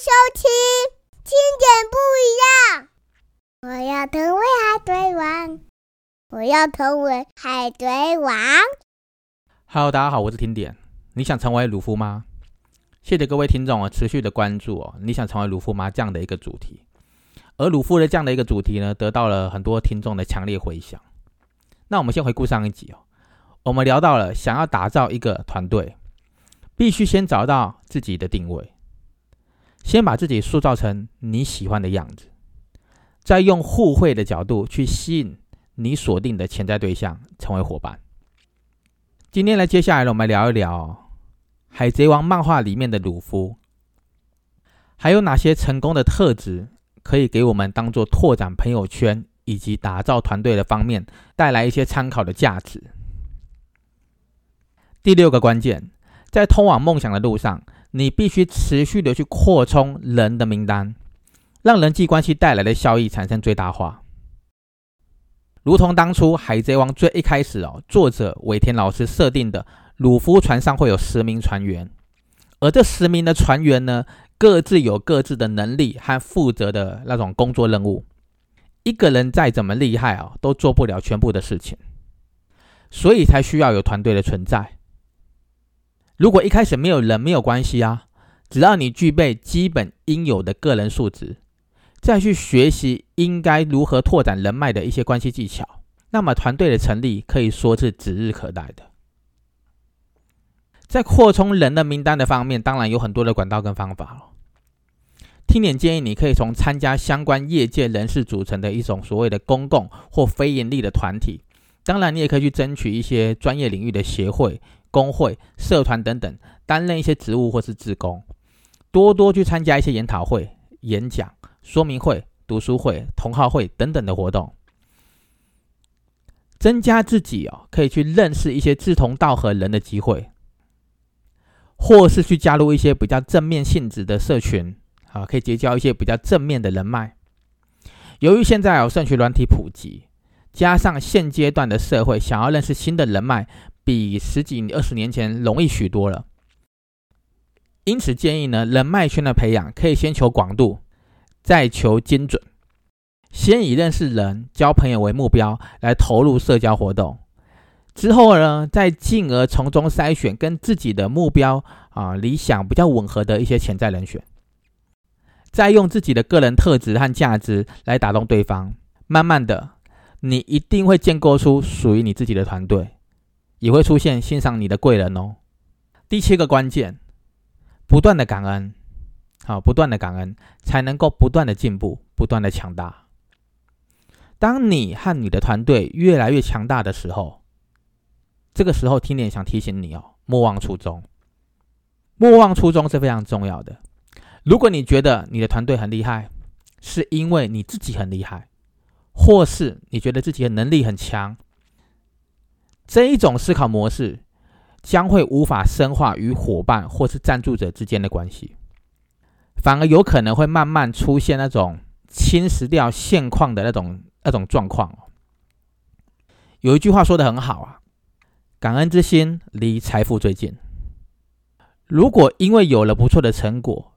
收听，听点不一样。我要成为海贼王，我要成为海贼王。Hello，大家好，我是听点。你想成为鲁夫吗？谢谢各位听众啊，持续的关注哦。你想成为鲁夫吗？这样的一个主题，而鲁夫的这样的一个主题呢，得到了很多听众的强烈回响。那我们先回顾上一集哦，我们聊到了想要打造一个团队，必须先找到自己的定位，先把自己塑造成你喜欢的样子，再用互惠的角度去吸引你锁定的潜在对象成为伙伴。今天来，接下来，我们聊一聊。海贼王漫画里面的鲁夫，还有哪些成功的特质可以给我们当做拓展朋友圈以及打造团队的方面带来一些参考的价值？第六个关键，在通往梦想的路上，你必须持续的去扩充人的名单，让人际关系带来的效益产生最大化。如同当初海贼王最一开始哦，作者尾田老师设定的。鲁夫船上会有十名船员，而这十名的船员呢，各自有各自的能力和负责的那种工作任务。一个人再怎么厉害啊，都做不了全部的事情，所以才需要有团队的存在。如果一开始没有人，没有关系啊，只要你具备基本应有的个人素质，再去学习应该如何拓展人脉的一些关系技巧，那么团队的成立可以说是指日可待的。在扩充人的名单的方面，当然有很多的管道跟方法了。听点建议，你可以从参加相关业界人士组成的一种所谓的公共或非盈利的团体，当然你也可以去争取一些专业领域的协会、工会、社团等等，担任一些职务或是职工，多多去参加一些研讨会、演讲、说明会、读书会、同好会等等的活动，增加自己哦可以去认识一些志同道合人的机会。或是去加入一些比较正面性质的社群，啊，可以结交一些比较正面的人脉。由于现在有社群软体普及，加上现阶段的社会想要认识新的人脉，比十几二十年前容易许多了。因此建议呢，人脉圈的培养可以先求广度，再求精准，先以认识人、交朋友为目标来投入社交活动。之后呢，再进而从中筛选跟自己的目标啊、理想比较吻合的一些潜在人选，再用自己的个人特质和价值来打动对方。慢慢的，你一定会建构出属于你自己的团队，也会出现欣赏你的贵人哦。第七个关键，不断的感恩，好，不断的感恩，才能够不断的进步，不断的强大。当你和你的团队越来越强大的时候，这个时候，听点想提醒你哦，莫忘初衷。莫忘初衷是非常重要的。如果你觉得你的团队很厉害，是因为你自己很厉害，或是你觉得自己的能力很强，这一种思考模式将会无法深化与伙伴或是赞助者之间的关系，反而有可能会慢慢出现那种侵蚀掉现况的那种那种状况。有一句话说的很好啊。感恩之心离财富最近。如果因为有了不错的成果，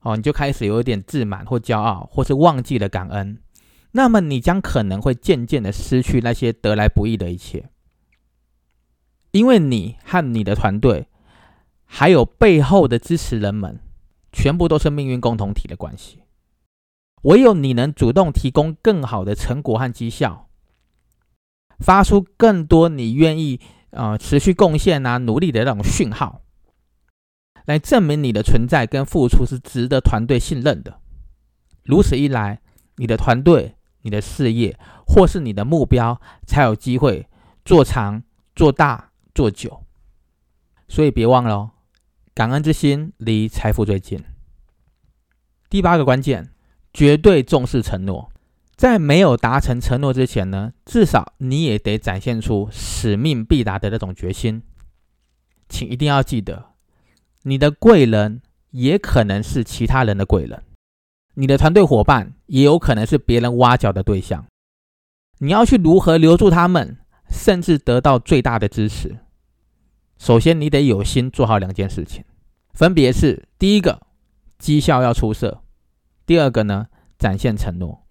哦，你就开始有一点自满或骄傲，或是忘记了感恩，那么你将可能会渐渐的失去那些得来不易的一切。因为你和你的团队，还有背后的支持人们，全部都是命运共同体的关系。唯有你能主动提供更好的成果和绩效，发出更多你愿意。呃，持续贡献啊，努力的那种讯号，来证明你的存在跟付出是值得团队信任的。如此一来，你的团队、你的事业或是你的目标，才有机会做长、做大、做久。所以别忘了，感恩之心离财富最近。第八个关键，绝对重视承诺。在没有达成承诺之前呢，至少你也得展现出使命必达的那种决心。请一定要记得，你的贵人也可能是其他人的贵人，你的团队伙伴也有可能是别人挖角的对象。你要去如何留住他们，甚至得到最大的支持？首先，你得有心做好两件事情，分别是：第一个，绩效要出色；第二个呢，展现承诺。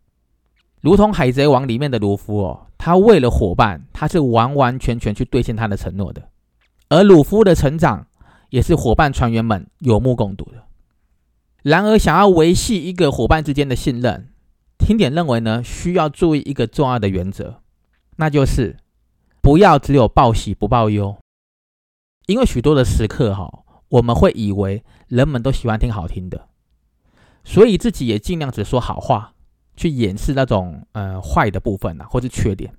如同《海贼王》里面的鲁夫哦，他为了伙伴，他是完完全全去兑现他的承诺的。而鲁夫的成长，也是伙伴船员们有目共睹的。然而，想要维系一个伙伴之间的信任，听点认为呢，需要注意一个重要的原则，那就是不要只有报喜不报忧。因为许多的时刻哈，我们会以为人们都喜欢听好听的，所以自己也尽量只说好话，去掩饰那种呃坏的部分啊，或是缺点。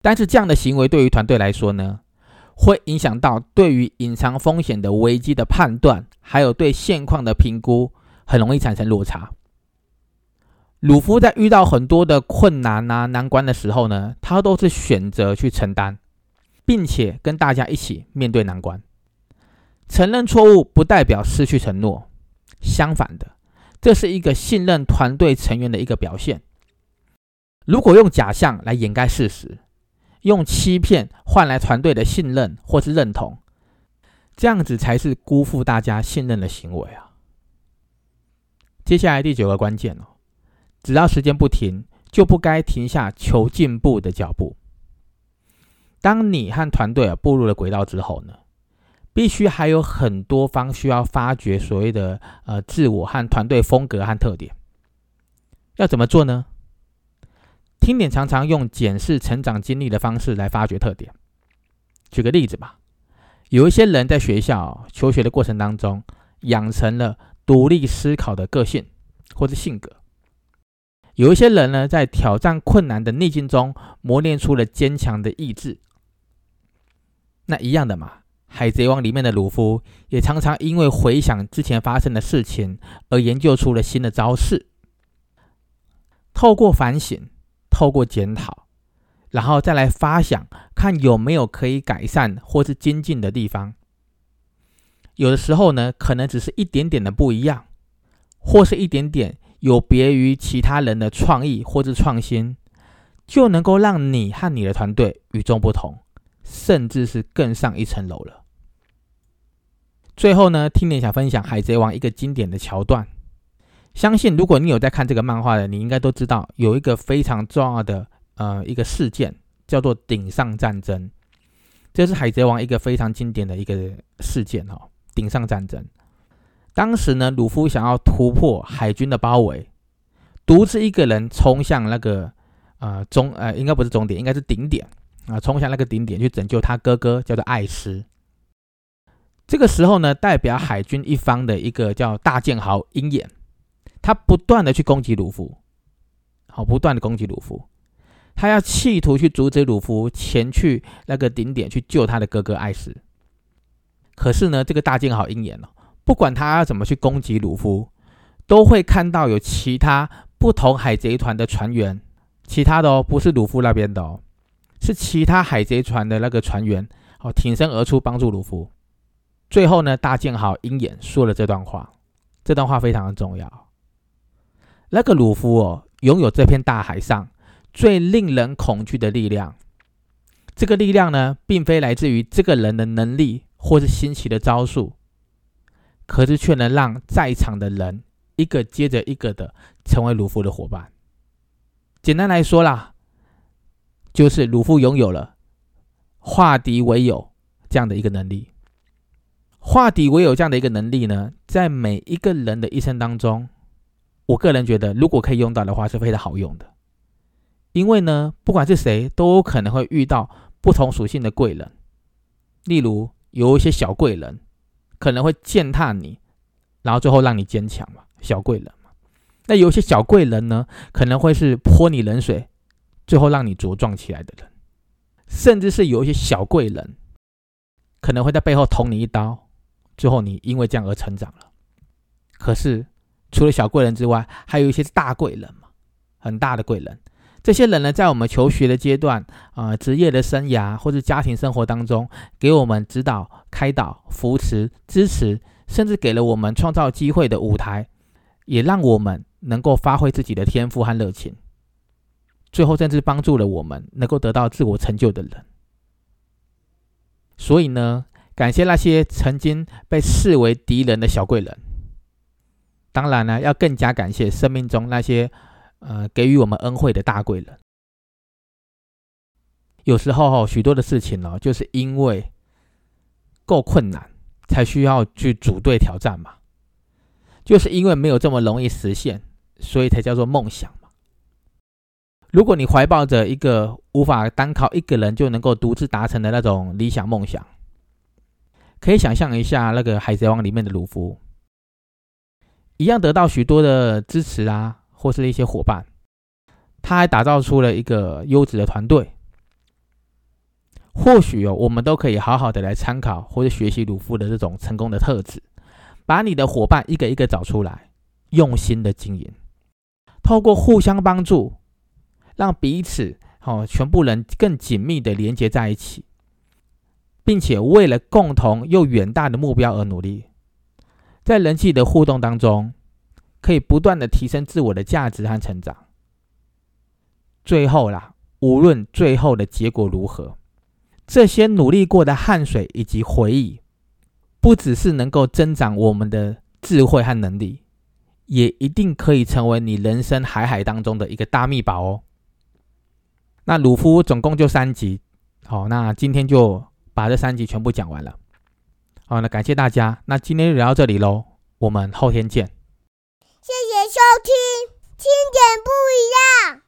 但是这样的行为对于团队来说呢，会影响到对于隐藏风险的危机的判断，还有对现况的评估，很容易产生落差。鲁夫在遇到很多的困难啊难关的时候呢，他都是选择去承担。并且跟大家一起面对难关，承认错误不代表失去承诺，相反的，这是一个信任团队成员的一个表现。如果用假象来掩盖事实，用欺骗换来团队的信任或是认同，这样子才是辜负大家信任的行为啊！接下来第九个关键哦，只要时间不停，就不该停下求进步的脚步。当你和团队啊步入了轨道之后呢，必须还有很多方需要发掘所谓的呃自我和团队风格和特点。要怎么做呢？听点常常用检视成长经历的方式来发掘特点。举个例子吧，有一些人在学校求学的过程当中，养成了独立思考的个性或者性格；有一些人呢，在挑战困难的逆境中磨练出了坚强的意志。那一样的嘛，《海贼王》里面的鲁夫也常常因为回想之前发生的事情而研究出了新的招式。透过反省，透过检讨，然后再来发想，看有没有可以改善或是精进的地方。有的时候呢，可能只是一点点的不一样，或是一点点有别于其他人的创意或是创新，就能够让你和你的团队与众不同。甚至是更上一层楼了。最后呢，听点想分享《海贼王》一个经典的桥段。相信如果你有在看这个漫画的，你应该都知道有一个非常重要的呃一个事件，叫做顶上战争。这是《海贼王》一个非常经典的一个事件哦。顶上战争，当时呢，鲁夫想要突破海军的包围，独自一个人冲向那个呃终呃应该不是终点，应该是顶点。啊，冲向那个顶点去拯救他哥哥，叫做艾斯。这个时候呢，代表海军一方的一个叫大剑豪鹰眼，他不断的去攻击鲁夫，好，不断的攻击鲁夫，他要企图去阻止鲁夫前去那个顶点去救他的哥哥艾斯。可是呢，这个大剑豪鹰眼哦，不管他要怎么去攻击鲁夫，都会看到有其他不同海贼团的船员，其他的哦，不是鲁夫那边的哦。是其他海贼船的那个船员哦，挺身而出帮助鲁夫。最后呢，大剑豪鹰眼说了这段话，这段话非常的重要。那个鲁夫哦，拥有这片大海上最令人恐惧的力量。这个力量呢，并非来自于这个人的能力或是新奇的招数，可是却能让在场的人一个接着一个的成为鲁夫的伙伴。简单来说啦。就是鲁夫拥有了化敌为友这样的一个能力。化敌为友这样的一个能力呢，在每一个人的一生当中，我个人觉得，如果可以用到的话，是非常好用的。因为呢，不管是谁，都有可能会遇到不同属性的贵人。例如，有一些小贵人可能会践踏你，然后最后让你坚强嘛，小贵人嘛。那有一些小贵人呢，可能会是泼你冷水。最后让你茁壮起来的人，甚至是有一些小贵人，可能会在背后捅你一刀，最后你因为这样而成长了。可是除了小贵人之外，还有一些大贵人嘛，很大的贵人。这些人呢，在我们求学的阶段啊，职业的生涯或者家庭生活当中，给我们指导、开导、扶持、支持，甚至给了我们创造机会的舞台，也让我们能够发挥自己的天赋和热情。最后，甚至帮助了我们能够得到自我成就的人。所以呢，感谢那些曾经被视为敌人的小贵人，当然呢，要更加感谢生命中那些呃给予我们恩惠的大贵人。有时候，许多的事情呢，就是因为够困难，才需要去组队挑战嘛。就是因为没有这么容易实现，所以才叫做梦想。如果你怀抱着一个无法单靠一个人就能够独自达成的那种理想梦想，可以想象一下那个《海贼王》里面的鲁夫，一样得到许多的支持啊，或是一些伙伴，他还打造出了一个优质的团队。或许哦，我们都可以好好的来参考或者学习鲁夫的这种成功的特质，把你的伙伴一个一个找出来，用心的经营，透过互相帮助，让彼此哦全部人更紧密的连接在一起，并且为了共同又远大的目标而努力，在人际的互动当中，可以不断的提升自我的价值和成长。最后啦，无论最后的结果如何。这些努力过的汗水以及回忆，不只是能够增长我们的智慧和能力，也一定可以成为你人生海海当中的一个大秘宝哦。那鲁夫总共就三集，好，那今天就把这三集全部讲完了。好，那感谢大家，那今天就聊到这里喽，我们后天见。谢谢收听，听点不一样。